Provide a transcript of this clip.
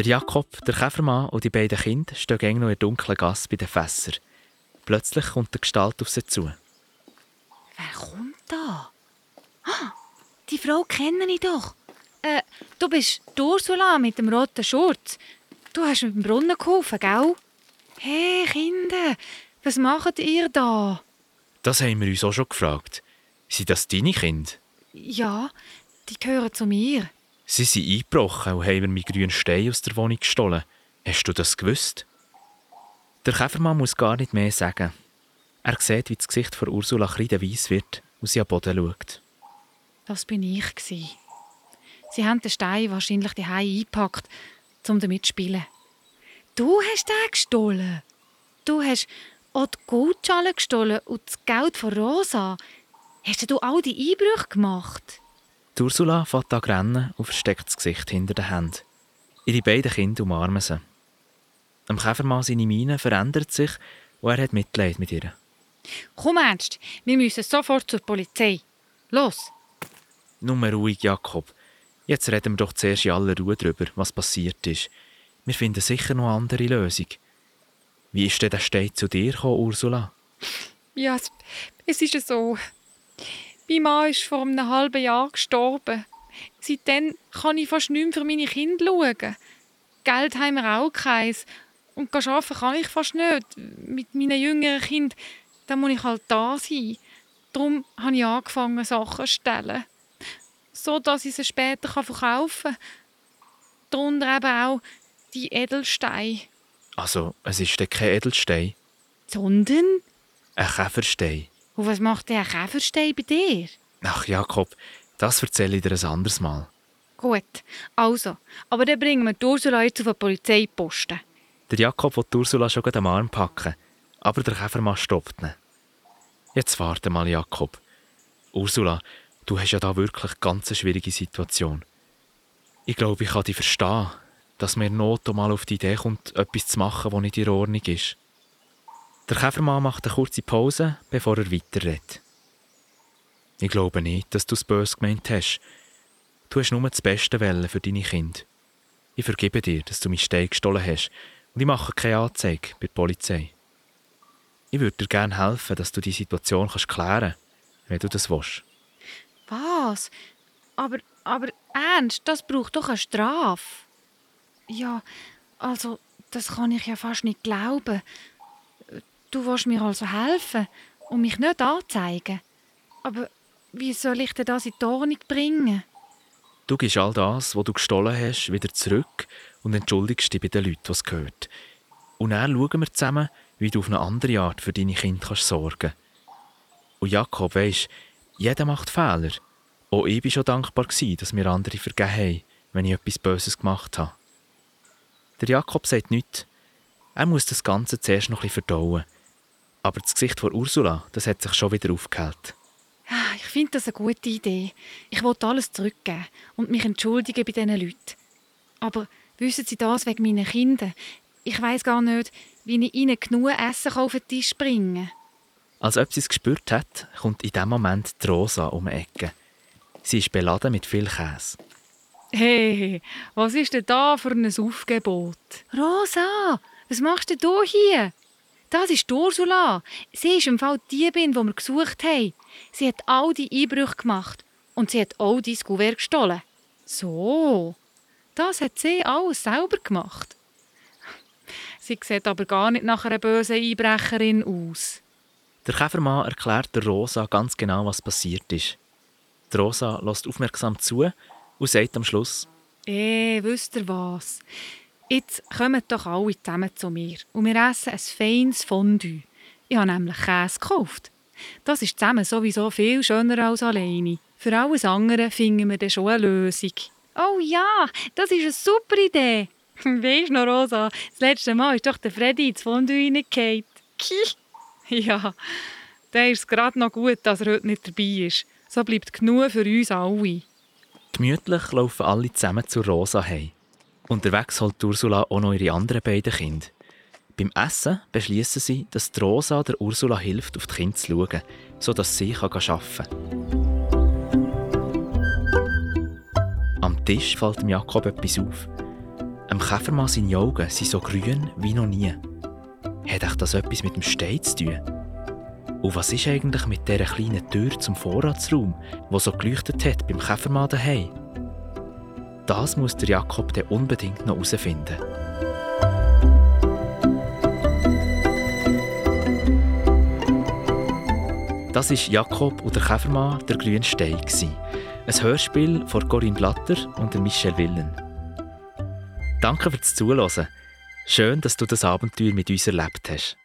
Der Jakob, der Käfermann und die beiden Kinder stehen eng noch in der dunklen Gasse bei den Fässern. Plötzlich kommt eine Gestalt auf sie zu. Wer kommt da? Ah, die Frau kenne ich doch. Äh, du bist die Ursula mit dem roten Schurz. Du hast mit dem Brunnen geholfen, gell? Hey, Kinder, was macht ihr da? Das haben wir uns auch schon gefragt. Sind das deine Kinder? Ja, die gehören zu mir. Sie sind eingebrochen und haben mir meinen grünen Stein aus der Wohnung gestohlen. Hast du das gewusst? Der Käfermann muss gar nicht mehr sagen. Er sieht, wie das Gesicht von Ursula kreideweiss wird und sie am Boden schaut. Das bin ich. Sie haben den Stein wahrscheinlich die eingepackt, um damit zu spielen. Du hast den gestohlen. Du hast auch die Goldschale gestohlen und das Geld von Rosa. Hast du all die Einbrüche gemacht? Die Ursula fährt an rennen und versteckt das Gesicht hinter den Händen. Ihre beiden Kinder umarmen sie. Am Käfermann seine Miene verändert sich und er hat Mitleid mit ihr. Komm ernst, wir müssen sofort zur Polizei. Los! Nur ruhig, Jakob. Jetzt reden wir doch zuerst in aller Ruhe darüber, was passiert ist. Wir finden sicher noch eine andere Lösung. Wie ist denn der Stein zu dir gekommen, Ursula? Ja, es, es ist so. Mein Mann ist vor einem halben Jahr gestorben. Seitdem kann ich fast nicht mehr für meine Kinder schauen. Geld haben wir auch keins. Und arbeiten kann ich fast nicht. Mit meinen jüngeren Kindern dann muss ich halt da sein. Darum habe ich angefangen, Sachen zu stellen. So, dass ich sie später verkaufen kann. Darunter eben auch die Edelsteine. Also, es ist kein Edelstein? Sondern? Ein Käferstein. Und was macht der Käferstein bei dir? Ach, Jakob, das erzähle ich dir ein anderes Mal. Gut, also. Aber dann bringen wir die Ursula jetzt auf den Polizeiposten. Der Jakob will die Ursula schon am Arm packen, aber der Käfermann stoppt ihn. Jetzt warte mal, Jakob. Ursula, du hast ja da wirklich eine ganz schwierige Situation. Ich glaube, ich kann dich verstehen, dass mir Not mal auf die Idee kommt, etwas zu machen, was nicht in Ordnung ist. Der Käfermann macht eine kurze Pause, bevor er weiterredet. Ich glaube nicht, dass du es böse gemeint hast. Du hast nur das Beste wollen für deine Kinder. Ich vergebe dir, dass du mich Stein gestohlen hast und ich mache keine Anzeige bei der Polizei. Ich würde dir gerne helfen, dass du die Situation kannst klären kannst, wenn du das willst. Was? Aber, aber ernst, das braucht doch eine Strafe. Ja, also, das kann ich ja fast nicht glauben. Du willst mir also helfen und mich nicht anzeigen. Aber wie soll ich denn das in die Ordnung bringen? Du gibst all das, was du gestohlen hast, wieder zurück und entschuldigst dich bei den Leuten, was gehört. Und dann schauen wir zusammen, wie du auf eine andere Art für deine Kinder kannst sorgen Und Jakob, weisst, jeder macht Fehler. Auch ich war schon dankbar, dass mir andere vergeben haben, wenn ich etwas Böses gemacht habe. Der Jakob sagt nichts. Er muss das Ganze zuerst noch ein bisschen verdauen. Aber das Gesicht von Ursula, das hat sich schon wieder aufgehellt. Ah, ich finde das eine gute Idee. Ich wollte alles zurückgeben und mich entschuldigen bei diesen Leuten. Aber wissen Sie das wegen meinen Kindern? Ich weiß gar nicht, wie ich ihnen genug Essen auf den Tisch bringen Als ob sie es gespürt hat, kommt in dem Moment die Rosa um die Ecke. Sie ist beladen mit viel Käse. Hey, was ist denn da für ein Aufgebot? Rosa, was machst du hier? Das ist Ursula. Sie ist im Fall die Bin, die wir gesucht haben. Sie hat all die Einbrüche gemacht. Und sie hat auch dein Kuvert gestohlen. So, das hat sie alles selber gemacht. Sie sieht aber gar nicht nach einer bösen Einbrecherin aus. Der Käfermann erklärt der Rosa ganz genau, was passiert ist. Die Rosa lässt aufmerksam zu und sagt am Schluss: Eh, wisst ihr was? Jetzt kommen doch alle zusammen zu mir und wir essen ein feines Fondue. Ich habe nämlich Käse gekauft. Das ist zusammen sowieso viel schöner als alleine. Für alles andere finden wir dann schon eine Lösung. Oh ja, das ist eine super Idee. Weisst du noch, Rosa, das letzte Mal ist doch der Freddy ins Fondue reingefallen. ja, der ist gerade noch gut, dass er heute nicht dabei ist. So bleibt genug für uns alle. Gemütlich laufen alle zusammen zu Rosa heim. Unterwegs holt Ursula auch noch ihre anderen beiden Kinder. Beim Essen beschließen sie, dass die Rosa der Ursula hilft, auf die Kinder zu schauen, sodass sie arbeiten kann. Am Tisch fällt Jakob etwas auf. Am Käfermann seine Augen sind so grün wie noch nie. Hat euch das etwas mit dem Stein zu tun? Und was ist eigentlich mit dieser kleinen Tür zum Vorratsraum, wo so geleuchtet hat beim Käfermann daheim? Das muss der Jakob dann unbedingt noch herausfinden. Das ist Jakob und der Käfermann der grüne Stein. Ein Hörspiel von Corinne Blatter und Michel Willen. Danke fürs Zuhören. Schön, dass du das Abenteuer mit uns erlebt hast.